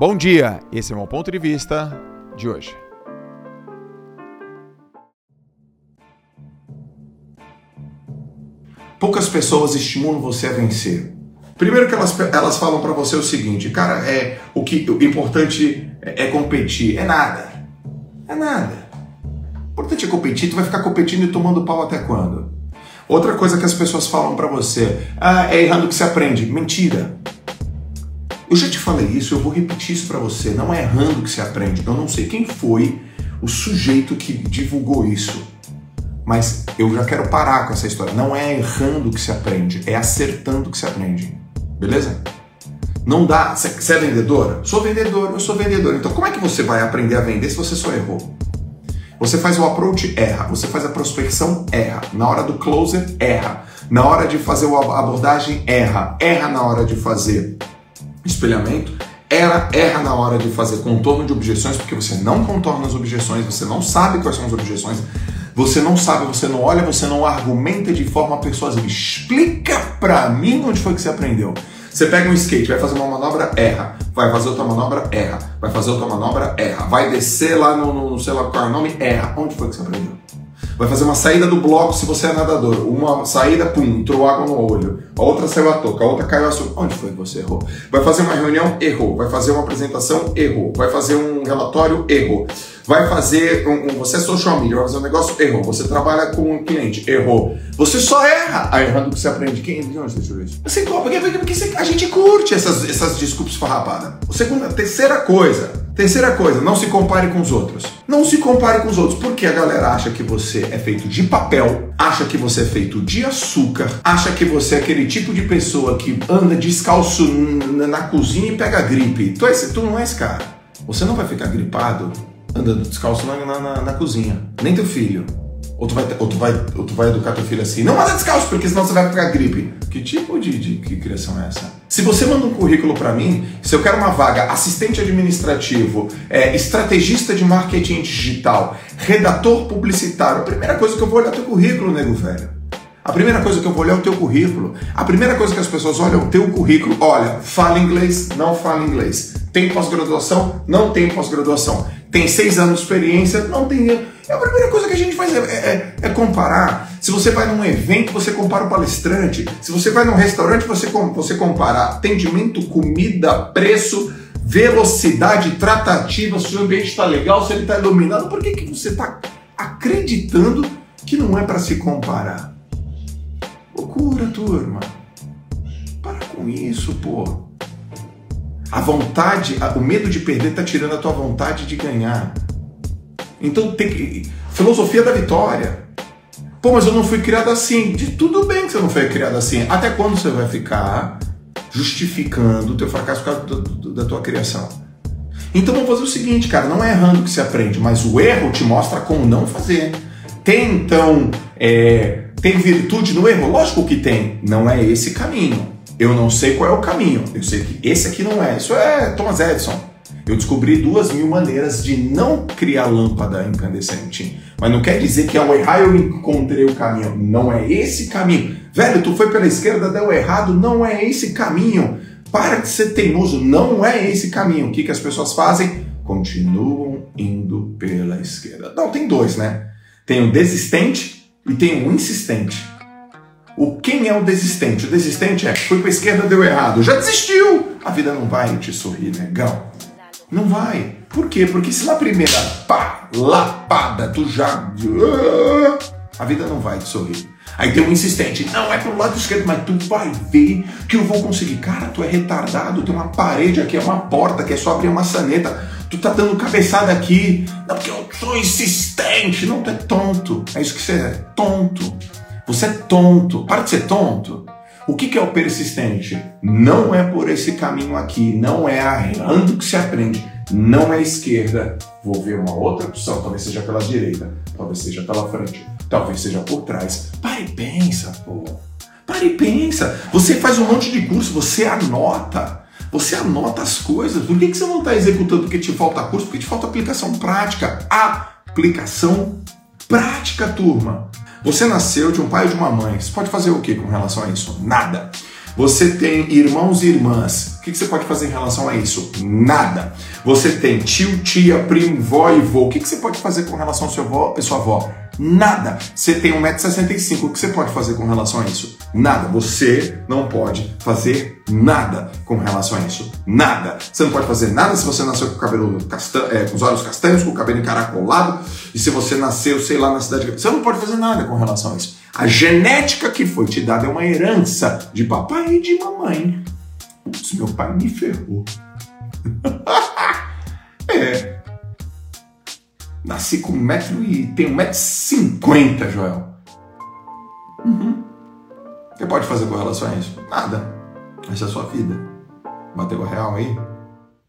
Bom dia, esse é o meu ponto de vista de hoje. Poucas pessoas estimulam você a vencer. Primeiro que elas, elas falam para você o seguinte, cara, é o que o importante é, é competir, é nada, é nada. O importante é competir, tu vai ficar competindo e tomando pau até quando? Outra coisa que as pessoas falam para você, ah, é errando que se aprende. Mentira. Eu já te falei isso, eu vou repetir isso para você. Não é errando que se aprende. Eu não sei quem foi o sujeito que divulgou isso. Mas eu já quero parar com essa história. Não é errando que se aprende, é acertando que se aprende. Beleza? Não dá. Você é vendedora? Sou vendedor, eu sou vendedor. Então como é que você vai aprender a vender se você só errou? Você faz o approach, erra. Você faz a prospecção, erra. Na hora do closer, erra. Na hora de fazer a abordagem, erra. Erra na hora de fazer espelhamento, erra, erra na hora de fazer contorno de objeções, porque você não contorna as objeções, você não sabe quais são as objeções, você não sabe, você não olha, você não argumenta de forma persuasiva. Explica pra mim onde foi que você aprendeu. Você pega um skate, vai fazer uma manobra, erra. Vai fazer outra manobra, erra. Vai fazer outra manobra, erra. Vai descer lá no, no sei lá qual é o nome, erra. Onde foi que você aprendeu? Vai fazer uma saída do bloco se você é nadador. Uma saída, pum, entrou água no olho. A outra saiu a toca, a outra caiu a sua. Onde foi que você errou? Vai fazer uma reunião, errou. Vai fazer uma apresentação, errou. Vai fazer um relatório, errou vai fazer um, um, você é social media, vai fazer um negócio, errou. Você trabalha com um cliente, errou. Você só erra. Aí errando que você aprende. Quem? De onde você tirou isso? Você, porque, porque, porque a gente curte essas, essas desculpas farrapadas. Segunda, terceira coisa. Terceira coisa, não se compare com os outros. Não se compare com os outros, porque a galera acha que você é feito de papel, acha que você é feito de açúcar, acha que você é aquele tipo de pessoa que anda descalço na cozinha e pega gripe. Tu, é, tu não é esse cara. Você não vai ficar gripado andando descalço na, na, na cozinha. Nem teu filho. Ou tu, vai, ou, tu vai, ou tu vai educar teu filho assim, não anda descalço, porque senão você vai pegar gripe. Que tipo de, de que criação é essa? Se você manda um currículo para mim, se eu quero uma vaga assistente administrativo, é, estrategista de marketing digital, redator publicitário, a primeira coisa que eu vou olhar é teu currículo, nego velho. A primeira coisa que eu vou olhar é o teu currículo. A primeira coisa que as pessoas olham é o teu currículo. Olha, fala inglês, não fala inglês. Tem pós-graduação, não tem pós-graduação tem seis anos de experiência, não tem. É a primeira coisa que a gente faz é, é, é, comparar. Se você vai num evento, você compara o palestrante. Se você vai num restaurante, você, você compara atendimento, comida, preço, velocidade, tratativa, se o ambiente está legal, se ele está iluminado. Por que, que você está acreditando que não é para se comparar? Loucura, turma. Para com isso, pô. A vontade, o medo de perder está tirando a tua vontade de ganhar. Então tem que. Filosofia da vitória. Pô, mas eu não fui criado assim. De tudo bem que você não foi criado assim. Até quando você vai ficar justificando o teu fracasso por causa da tua criação? Então vamos fazer o seguinte, cara, não é errando que se aprende, mas o erro te mostra como não fazer. Tem então, é, tem virtude no erro? Lógico que tem. Não é esse caminho. Eu não sei qual é o caminho. Eu sei que esse aqui não é. Isso é Thomas Edison. Eu descobri duas mil maneiras de não criar lâmpada incandescente. Mas não quer dizer que ao errar eu encontrei o caminho. Não é esse caminho. Velho, tu foi pela esquerda, deu errado. Não é esse caminho. Para de ser teimoso. Não é esse caminho. O que, que as pessoas fazem? Continuam indo pela esquerda. Não, tem dois, né? Tem o desistente e tem o insistente. O quem é o desistente? O desistente é, foi para a esquerda, deu errado, já desistiu. A vida não vai te sorrir, negão. Não vai. Por quê? Porque se na primeira pá, lapada, tu já. A vida não vai te sorrir. Aí tem um insistente, não é pro lado esquerdo, mas tu vai ver que eu vou conseguir. Cara, tu é retardado, tem uma parede aqui, é uma porta que é só abrir uma saneta. Tu tá dando cabeçada aqui. Não, porque eu sou insistente. Não, tu é tonto. É isso que você é, tonto. Você é tonto. Para de ser tonto. O que, é o persistente? Não é por esse caminho aqui, não é arreando que se aprende, não é esquerda. Vou ver uma outra opção, talvez seja pela direita, talvez seja pela frente, talvez seja por trás. Pare e pensa, pô. Pare e pensa. Você faz um monte de curso, você anota. Você anota as coisas. Por que, que você não está executando porque te falta curso? Porque te falta aplicação prática. Aplicação prática, turma. Você nasceu de um pai ou de uma mãe. Você pode fazer o que com relação a isso? Nada. Você tem irmãos e irmãs. O que você pode fazer em relação a isso? Nada. Você tem tio, tia, primo, vó e vô. O que você pode fazer com relação ao seu avó e sua avó? Nada. Você tem 1,65m. O que você pode fazer com relação a isso? Nada. Você não pode fazer nada com relação a isso. Nada. Você não pode fazer nada se você nasceu com o cabelo castanho, é, com os olhos castanhos, com o cabelo encaracolado. E se você nasceu, sei lá, na cidade. Você não pode fazer nada com relação a isso. A genética que foi te dada é uma herança de papai e de mamãe. Putz, meu pai me ferrou. é. Nasci com um metro e tenho um metro e cinquenta, Joel. Uhum. Você pode fazer com relação a isso? Nada. Essa é a sua vida. Bateu a real aí?